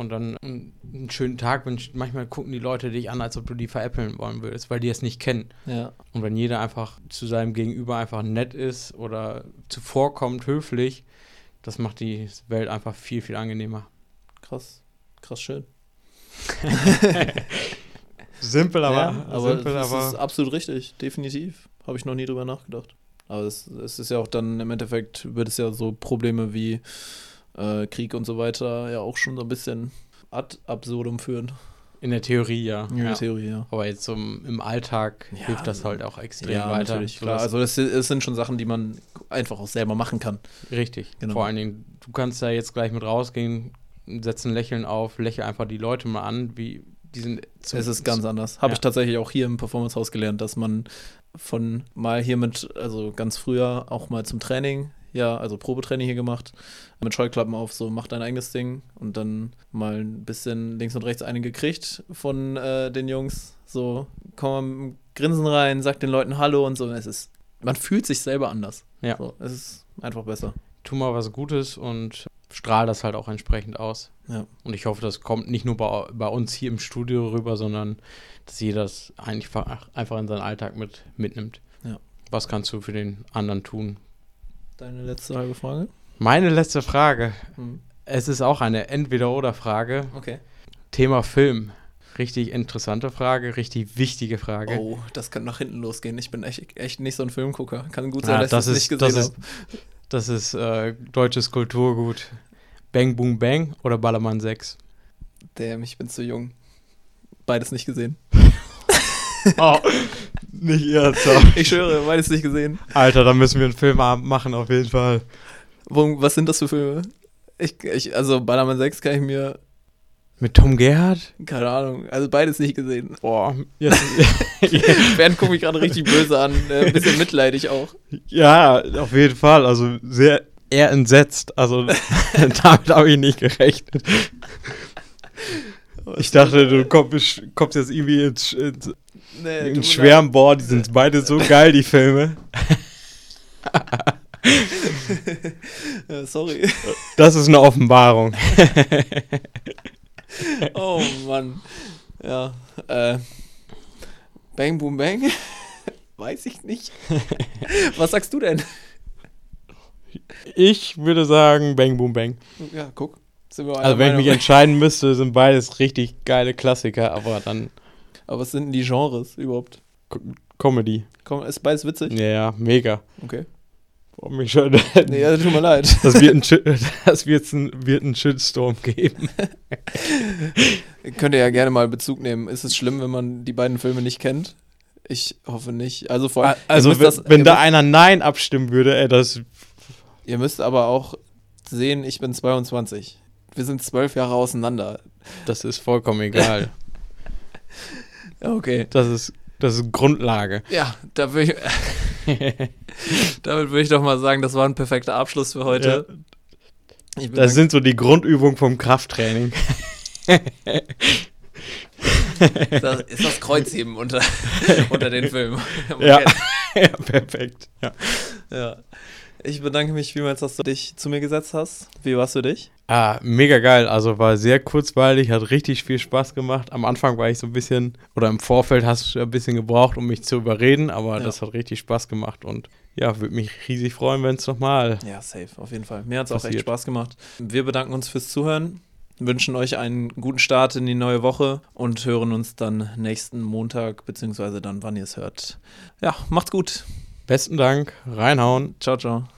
und dann einen schönen Tag wünschst, manchmal gucken die Leute dich an, als ob du die veräppeln wollen würdest, weil die es nicht kennen. Ja. Und wenn jeder einfach zu seinem Gegenüber einfach nett ist oder zuvorkommt, höflich, das macht die Welt einfach viel, viel angenehmer. Krass. Krass schön. simpel, aber, ja, aber simpel, das aber ist absolut richtig, definitiv. Habe ich noch nie drüber nachgedacht. Aber es, es ist ja auch dann im Endeffekt, wird es ja so Probleme wie äh, Krieg und so weiter ja auch schon so ein bisschen ad absurdum führen. In der Theorie ja. In der Theorie, ja. Aber jetzt so im Alltag Ja, hilft das halt auch extrem Ja, weiter. natürlich, klar. Also es, es sind schon Sachen, die man einfach auch selber machen kann. Richtig. Genau. Vor allen Dingen, du kannst da jetzt gleich mit rausgehen, setz ein Lächeln auf, lächle einfach die Leute mal an, wie die sind. zu- es ist ganz anders. Habe Ja. ich tatsächlich auch hier im Performance-Haus gelernt, dass man von mal hier mit, also ganz früher auch mal zum Training, ja, also Probetraining hier gemacht, mit Scheuklappen auf, so mach dein eigenes Ding und dann mal ein bisschen links und rechts einen gekriegt von äh, den Jungs. So, komm mal mit Grinsen rein, sag den Leuten Hallo und so. Es ist, man fühlt sich selber anders. Ja. So, es ist einfach besser. Tu mal was Gutes und strahl das halt auch entsprechend aus. Ja. Und ich hoffe, das kommt nicht nur bei, bei uns hier im Studio rüber, sondern dass jeder das eigentlich fa- einfach in seinen Alltag mit, mitnimmt. Ja. Was kannst du für den anderen tun? Deine letzte halbe Frage? Meine letzte Frage. Hm. Es ist auch eine Entweder-Oder-Frage. Okay. Thema Film. Richtig interessante Frage, richtig wichtige Frage. Oh, das kann nach hinten losgehen. Ich bin echt, echt nicht so ein Filmgucker. Kann gut sein, dass das ich es ist- nicht gesehen habe. Das ist äh, deutsches Kulturgut. Bang Boom Bang oder Ballermann 6? Damn, ich bin zu jung. Beides nicht gesehen. Oh, nicht ernsthaft. Ich schwöre, beides nicht gesehen. Alter, da müssen wir einen Filmabend machen, auf jeden Fall. Wo, was sind das für Filme? Ich, ich, also Ballermann 6 kann ich mir, Mit Tom Gerhardt? keine Ahnung, also beides nicht gesehen. Boah, jetzt, Bernd guckt mich gerade richtig böse an, äh, ein bisschen mitleidig auch. ja, auf jeden Fall. Also sehr eher entsetzt. Also damit habe ich nicht gerechnet. Ich dachte, du kommst, kommst jetzt irgendwie ins, ins, nee, ins Schwärmen, boah, die sind beide so geil, die Filme. sorry. Das ist eine Offenbarung. Oh Mann. Ja. Äh, bang Boom Bang? Weiß ich nicht. Was sagst du denn? Ich würde sagen Bang Boom Bang. Ja, guck. Also wenn ich mich Meinung. entscheiden müsste, sind beides richtig geile Klassiker, aber dann Aber was sind denn die Genres überhaupt? Co- Comedy. Komm, ist beides witzig? Ja, ja, mega. Okay. Boah, mich schon, Nee, ja, tut mir leid. das wird ein, das wird ein, wird ein Shitstorm geben. Könnt ihr ja gerne mal Bezug nehmen. Ist es schlimm, wenn man die beiden Filme nicht kennt? Ich hoffe nicht. Also vor allem, Also wenn, das- wenn da einer Nein abstimmen würde, ey, das Ihr müsst aber auch sehen, ich bin 22. Wir sind zwölf Jahre auseinander. Das ist vollkommen egal. Ja, okay. Das ist, das ist Grundlage. Ja, da will ich, damit würde ich doch mal sagen, das war ein perfekter Abschluss für heute. Ich Das sind so die Grundübungen vom Krafttraining. das ist das Kreuzheben unter, unter den Filmen. Ja. ja, perfekt. Ja. ja. Ich bedanke mich vielmals, dass du dich zu mir gesetzt hast. Wie war's für dich? Ah, mega geil. Also war sehr kurzweilig, hat richtig viel Spaß gemacht. Am Anfang war ich so ein bisschen, oder im Vorfeld hast du ein bisschen gebraucht, um mich zu überreden, aber Ja. das hat richtig Spaß gemacht und ja, würde mich riesig freuen, wenn es nochmal. Ja, safe, auf jeden Fall. Mir hat es auch echt. Spaß gemacht. Wir bedanken uns fürs Zuhören, wünschen euch einen guten Start in die neue Woche und hören uns dann nächsten Montag, beziehungsweise dann, wann ihr es hört. Ja, macht's gut. Besten Dank, reinhauen. Ciao, ciao.